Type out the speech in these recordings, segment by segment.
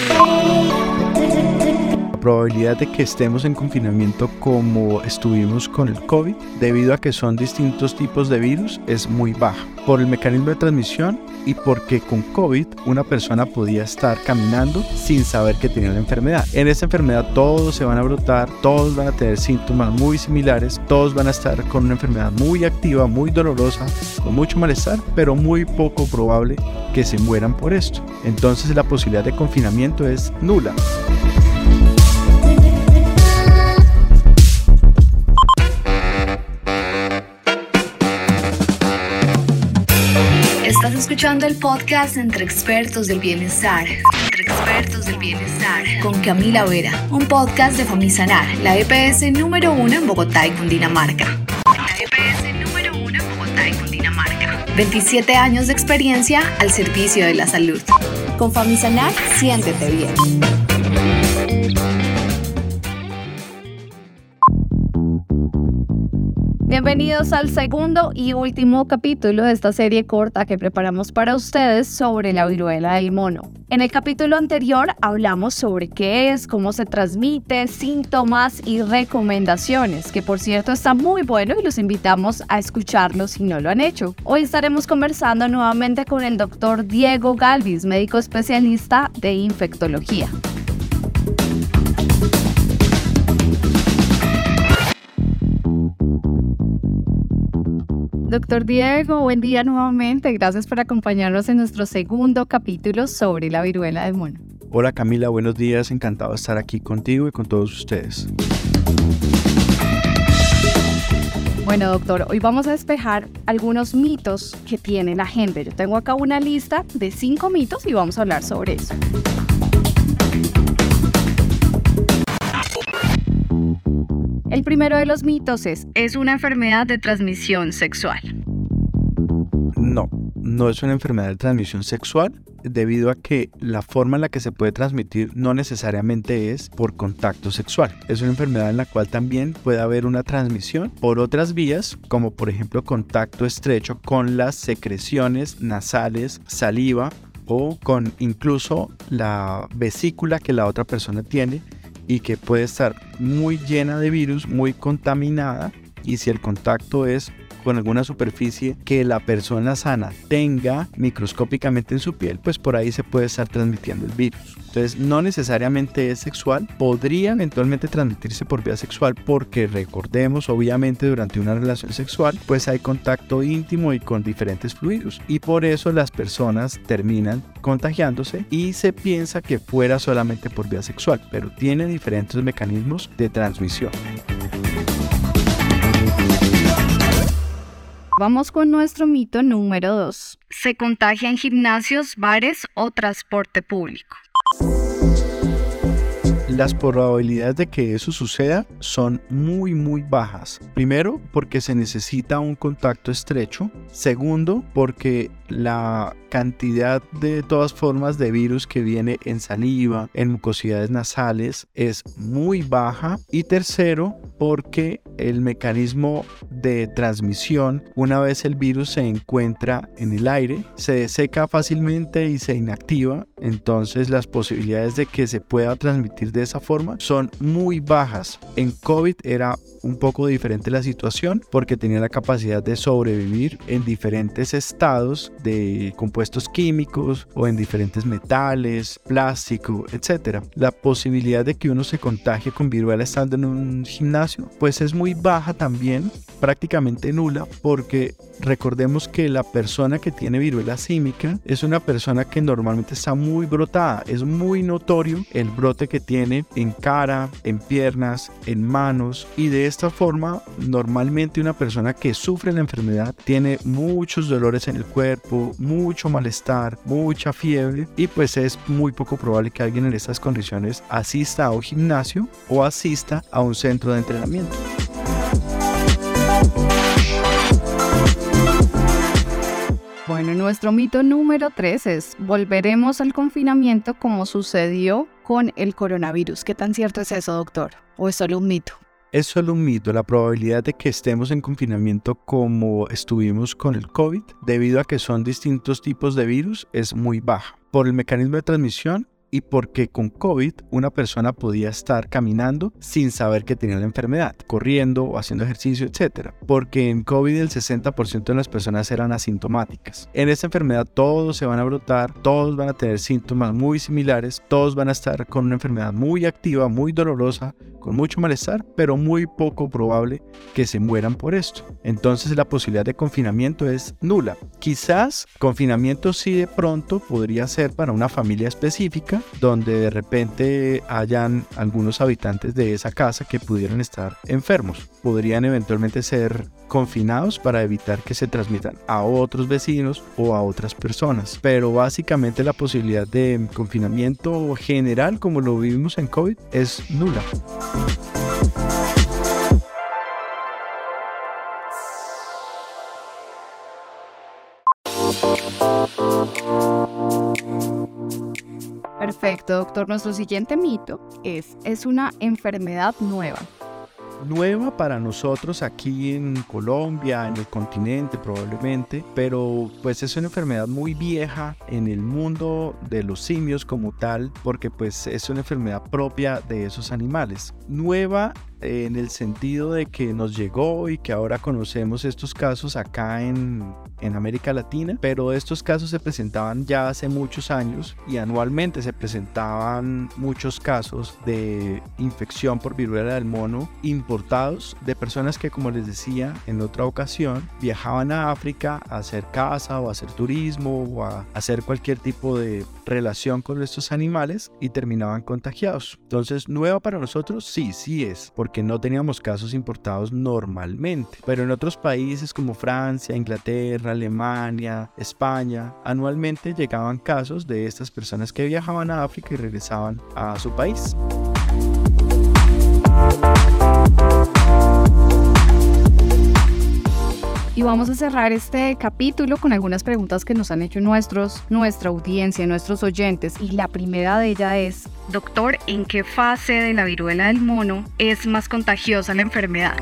Oh. Probabilidad de que estemos en confinamiento como estuvimos con el COVID, debido a que son distintos tipos de virus, es muy baja. Por el mecanismo de transmisión y porque con COVID una persona podía estar caminando sin saber que tenía la enfermedad. En esta enfermedad todos se van a brotar, todos van a tener síntomas muy similares, todos van a estar con una enfermedad muy activa, muy dolorosa, con mucho malestar, pero muy poco probable que se mueran por esto. Entonces la posibilidad de confinamiento es nula. Escuchando el podcast Entre Expertos del Bienestar. Entre Expertos del Bienestar. Con Camila Vera. Un podcast de Famisanar, la EPS número uno en Bogotá y Cundinamarca. La EPS número uno en Bogotá y Cundinamarca. 27 años de experiencia al servicio de la salud. Con Famisanar, siéntete bien. Bienvenidos al segundo y último capítulo de esta serie corta que preparamos para ustedes sobre la viruela del mono. En el capítulo anterior hablamos sobre qué es, cómo se transmite, síntomas y recomendaciones, que por cierto está muy bueno y los invitamos a escucharlo si no lo han hecho. Hoy estaremos conversando nuevamente con el doctor Diego Galvis, médico especialista de infectología. Doctor Diego, buen día nuevamente. Gracias por acompañarnos en nuestro segundo capítulo sobre la viruela del mono. Hola Camila, buenos días. Encantado de estar aquí contigo y con todos ustedes. Bueno, doctor, hoy vamos a despejar algunos mitos que tiene la gente. Yo tengo acá una lista de cinco mitos y vamos a hablar sobre eso. El primero de los mitos es, ¿es una enfermedad de transmisión sexual? No, no es una enfermedad de transmisión sexual debido a que la forma en la que se puede transmitir no necesariamente es por contacto sexual. Es una enfermedad en la cual también puede haber una transmisión por otras vías, como por ejemplo contacto estrecho con las secreciones nasales, saliva o con incluso la vesícula que la otra persona tiene y que puede estar muy llena de virus, muy contaminada y si el contacto es con alguna superficie que la persona sana tenga microscópicamente en su piel, pues por ahí se puede estar transmitiendo el virus. Entonces no necesariamente es sexual, podría eventualmente transmitirse por vía sexual porque recordemos obviamente durante una relación sexual pues hay contacto íntimo y con diferentes fluidos y por eso las personas terminan contagiándose y se piensa que fuera solamente por vía sexual, pero tiene diferentes mecanismos de transmisión. Vamos con nuestro mito número 2. ¿Se contagia en gimnasios, bares o transporte público? Las probabilidades de que eso suceda son muy muy bajas. Primero, porque se necesita un contacto estrecho. Segundo, porque la cantidad de todas formas de virus que viene en saliva, en mucosidades nasales, es muy baja. Y tercero, porque el mecanismo de transmisión, una vez el virus se encuentra en el aire, se seca fácilmente y se inactiva. Entonces las posibilidades de que se pueda transmitir de esa forma son muy bajas. En COVID era un poco diferente la situación porque tenía la capacidad de sobrevivir en diferentes estados de compuestos químicos o en diferentes metales, plástico, etc. La posibilidad de que uno se contagie con viruela estando en un gimnasio pues es muy baja también, prácticamente nula porque recordemos que la persona que tiene viruela símica es una persona que normalmente está muy brotada, es muy notorio el brote que tiene en cara, en piernas, en manos. Y de esta forma normalmente una persona que sufre la enfermedad tiene muchos dolores en el cuerpo, mucho malestar, mucha fiebre. Y pues es muy poco probable que alguien en estas condiciones asista a un gimnasio o asista a un centro de entrenamiento. Nuestro mito número 3 es, volveremos al confinamiento como sucedió con el coronavirus. ¿Qué tan cierto es eso, doctor? ¿O es solo un mito? Es solo un mito. La probabilidad de que estemos en confinamiento como estuvimos con el COVID, debido a que son distintos tipos de virus, es muy baja. Por el mecanismo de transmisión y porque con COVID una persona podía estar caminando sin saber que tenía la enfermedad, corriendo o haciendo ejercicio, etc. Porque en COVID el 60% de las personas eran asintomáticas. En esta enfermedad todos se van a brotar, todos van a tener síntomas muy similares, todos van a estar con una enfermedad muy activa, muy dolorosa, con mucho malestar, pero muy poco probable que se mueran por esto. Entonces la posibilidad de confinamiento es nula. Quizás confinamiento sí de pronto podría ser para una familia específica, donde de repente hayan algunos habitantes de esa casa que pudieran estar enfermos. Podrían eventualmente ser confinados para evitar que se transmitan a otros vecinos o a otras personas. Pero básicamente la posibilidad de confinamiento general como lo vivimos en COVID es nula. Perfecto, doctor. Nuestro siguiente mito es, es una enfermedad nueva nueva para nosotros aquí en Colombia, en el continente probablemente, pero pues es una enfermedad muy vieja en el mundo de los simios como tal, porque pues es una enfermedad propia de esos animales. Nueva en el sentido de que nos llegó y que ahora conocemos estos casos acá en, en América Latina, pero estos casos se presentaban ya hace muchos años y anualmente se presentaban muchos casos de infección por viruela del mono importados de personas que, como les decía en otra ocasión, viajaban a África a hacer caza o a hacer turismo o a hacer cualquier tipo de relación con estos animales y terminaban contagiados. Entonces, nueva para nosotros, sí, sí es, porque no teníamos casos importados normalmente. Pero en otros países como Francia, Inglaterra, Alemania, España, anualmente llegaban casos de estas personas que viajaban a África y regresaban a su país. Y vamos a cerrar este capítulo con algunas preguntas que nos han hecho nuestros, nuestra audiencia, nuestros oyentes. Y la primera de ellas es, doctor, ¿en qué fase de la viruela del mono es más contagiosa la enfermedad?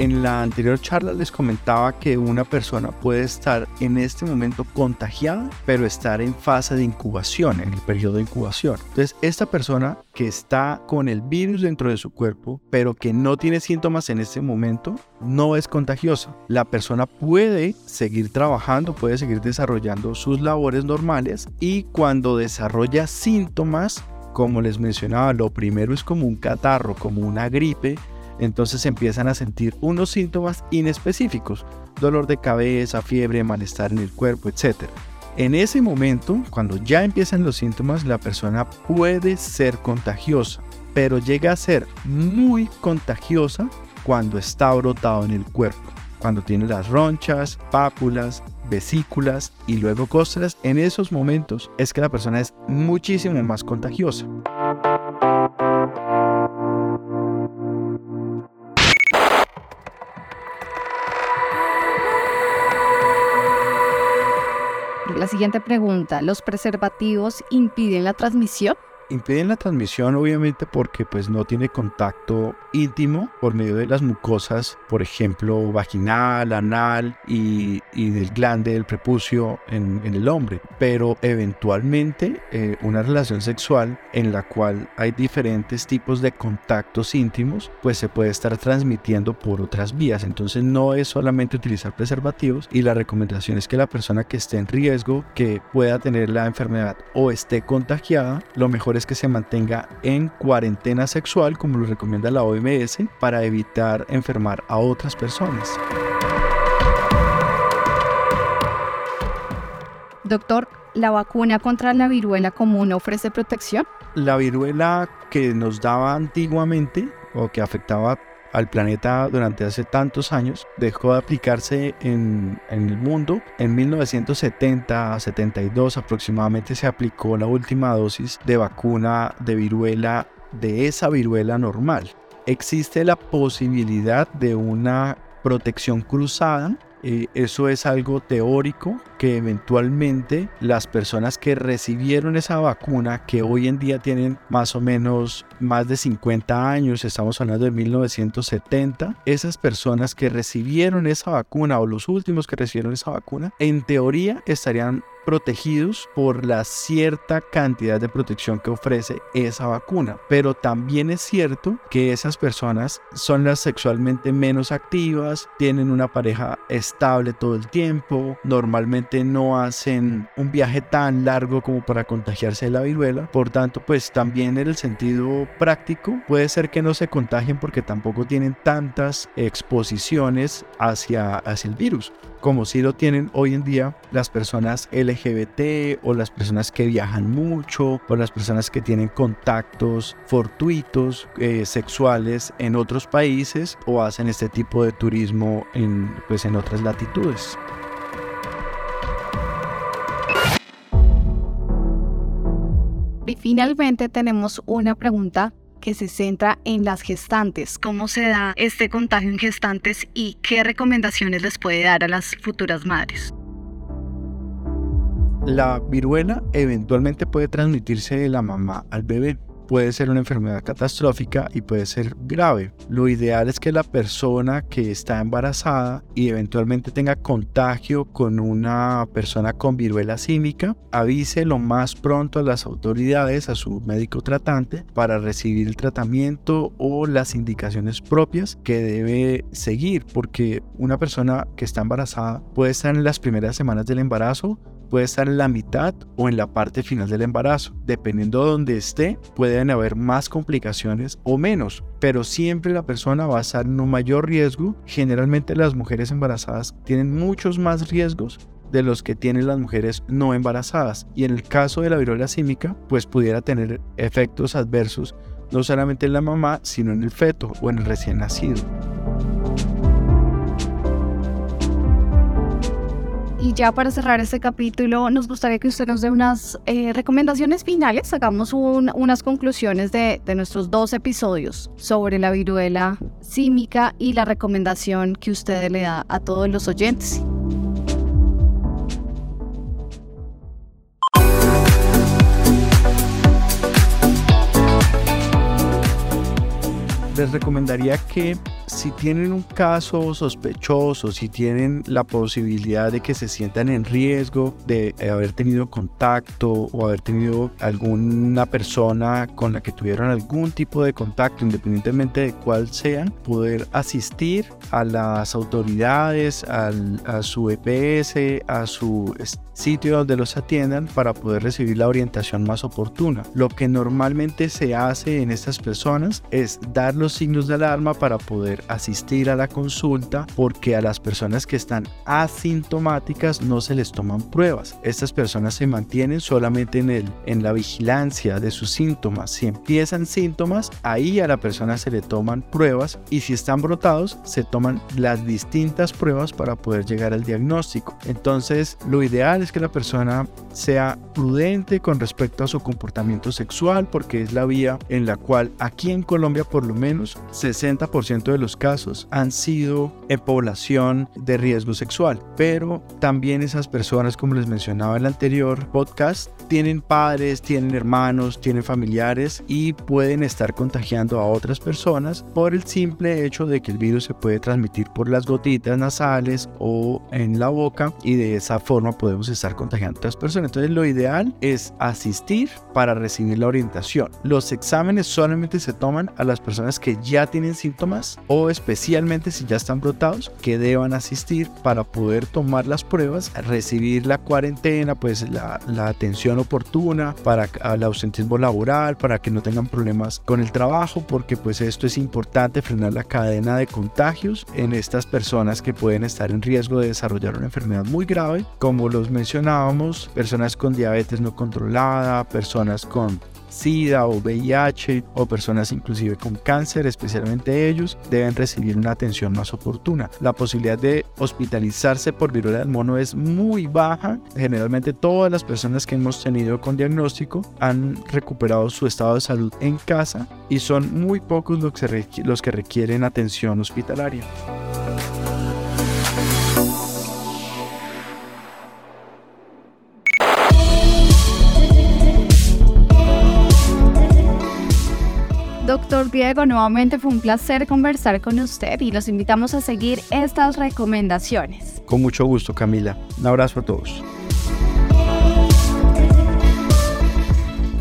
En la anterior charla les comentaba que una persona puede estar en este momento contagiada, pero estar en fase de incubación, en el periodo de incubación. Entonces, esta persona que está con el virus dentro de su cuerpo, pero que no tiene síntomas en este momento, no es contagiosa. La persona puede seguir trabajando, puede seguir desarrollando sus labores normales y cuando desarrolla síntomas, como les mencionaba, lo primero es como un catarro, como una gripe, entonces empiezan a sentir unos síntomas inespecíficos, dolor de cabeza, fiebre, malestar en el cuerpo, etc. En ese momento, cuando ya empiezan los síntomas, la persona puede ser contagiosa, pero llega a ser muy contagiosa cuando está brotado en el cuerpo, cuando tiene las ronchas, pápulas, vesículas y luego costras. En esos momentos es que la persona es muchísimo más contagiosa. La siguiente pregunta, ¿los preservativos impiden la transmisión? Impiden la transmisión obviamente porque pues no tiene contacto íntimo por medio de las mucosas, por ejemplo vaginal, anal y, del glande del prepucio en, el hombre, pero eventualmente eh, una relación sexual en la cual hay diferentes tipos de contactos íntimos pues se puede estar transmitiendo por otras vías, entonces no es solamente utilizar preservativos y la recomendación es que la persona que esté en riesgo, que pueda tener la enfermedad o esté contagiada, lo mejor es que se mantenga en cuarentena sexual, como lo recomienda la OMS, para evitar enfermar a otras personas. Doctor, ¿la vacuna contra la viruela común ofrece protección? La viruela que nos daba antiguamente o que afectaba al planeta durante hace tantos años, dejó de aplicarse en, el mundo. En 1970-72 aproximadamente se aplicó la última dosis de vacuna de viruela, de esa viruela normal. Existe la posibilidad de una protección cruzada. Eh, eso es algo teórico que eventualmente las personas que recibieron esa vacuna, que hoy en día tienen más o menos más de 50 años, estamos hablando de 1970, esas personas que recibieron esa vacuna o los últimos que recibieron esa vacuna, en teoría estarían protegidos por la cierta cantidad de protección que ofrece esa vacuna. Pero también es cierto que esas personas son las sexualmente menos activas, tienen una pareja estable todo el tiempo, normalmente no hacen un viaje tan largo como para contagiarse de la viruela. Por tanto, pues también en el sentido práctico puede ser que no se contagien porque tampoco tienen tantas exposiciones hacia, hacia el virus como si lo tienen hoy en día las personas LGBT o las personas que viajan mucho o las personas que tienen contactos fortuitos eh, sexuales en otros países o hacen este tipo de turismo en, pues, en otras latitudes. Finalmente tenemos una pregunta que se centra en las gestantes. ¿Cómo se da este contagio en gestantes y qué recomendaciones les puede dar a las futuras madres? La viruela eventualmente puede transmitirse de la mamá al bebé puede ser una enfermedad catastrófica y puede ser grave. Lo ideal es que la persona que está embarazada y eventualmente tenga contagio con una persona con viruela símica avise lo más pronto a las autoridades, a su médico tratante, para recibir el tratamiento o las indicaciones propias que debe seguir, porque una persona que está embarazada puede estar en las primeras semanas del embarazo puede estar en la mitad o en la parte final del embarazo. Dependiendo de donde esté, pueden haber más complicaciones o menos, pero siempre la persona va a estar en un mayor riesgo. Generalmente las mujeres embarazadas tienen muchos más riesgos de los que tienen las mujeres no embarazadas. Y en el caso de la viruela símica, pues pudiera tener efectos adversos no solamente en la mamá, sino en el feto o en el recién nacido. Y ya para cerrar este capítulo, nos gustaría que usted nos dé unas eh, recomendaciones finales, hagamos unas conclusiones de, de, nuestros dos episodios sobre la viruela símica y la recomendación que usted le da a todos los oyentes. Les recomendaría que si tienen un caso sospechoso, si tienen la posibilidad de que se sientan en riesgo de haber tenido contacto o haber tenido alguna persona con la que tuvieron algún tipo de contacto, independientemente de cuál sean, poder asistir a las autoridades, a su EPS, a su sitio donde los atiendan para poder recibir la orientación más oportuna. Lo que normalmente se hace en estas personas es dar los signos de alarma para asistir a la consulta porque a las personas que están asintomáticas no se les toman pruebas. Estas personas se mantienen solamente en, el, en la vigilancia de sus síntomas. Si empiezan síntomas, ahí a la persona se le toman pruebas y si están brotados, se toman las distintas pruebas para poder llegar al diagnóstico. Entonces, lo ideal es que la persona sea prudente con respecto a su comportamiento sexual porque es la vía en la cual aquí en Colombia por lo menos 60% de los casos han sido en población de riesgo sexual, pero también esas personas, como les mencionaba en el anterior podcast, tienen padres, tienen hermanos, tienen familiares y pueden estar contagiando a otras personas por el simple hecho de que el virus se puede transmitir por las gotitas nasales o en la boca y de esa forma podemos estar contagiando a otras personas. Entonces lo ideal es asistir para recibir la orientación. Los exámenes solamente se toman a las personas que ya tienen síntomas o especialmente si ya están brotados que deban asistir para poder tomar las pruebas, recibir la cuarentena, pues la, atención oportuna para el ausentismo laboral, para que no tengan problemas con el trabajo, porque pues esto es importante frenar la cadena de contagios en estas personas que pueden estar en riesgo de desarrollar una enfermedad muy grave, como los mencionábamos, personas con diabetes no controlada, personas con SIDA o VIH o personas inclusive con cáncer, especialmente ellos, deben recibir una atención más oportuna. La posibilidad de hospitalizarse por viruela del mono es muy baja. Generalmente todas las personas que hemos tenido con diagnóstico han recuperado su estado de salud en casa y son muy pocos los que requieren atención hospitalaria. Doctor Diego, nuevamente fue un placer conversar con usted y los invitamos a seguir estas recomendaciones. Con mucho gusto, Camila. Un abrazo a todos.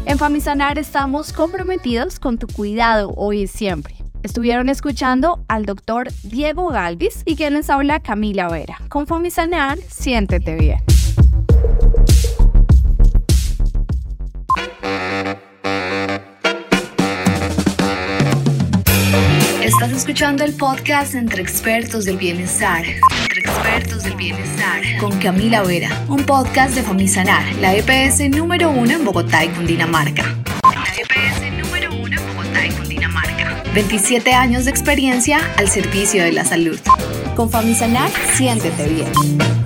En Famisanar estamos comprometidos con tu cuidado hoy y siempre. Estuvieron escuchando al doctor Diego Galvis y quien les habla Camila Vera. Con Famisanar, siéntete bien. Escuchando el podcast Entre Expertos del Bienestar. Entre Expertos del Bienestar. Con Camila Vera. Un podcast de Famisanar, la EPS número uno en Bogotá y Cundinamarca. La EPS número uno en Bogotá y Cundinamarca. 27 años de experiencia al servicio de la salud. Con Famisanar, siéntete bien.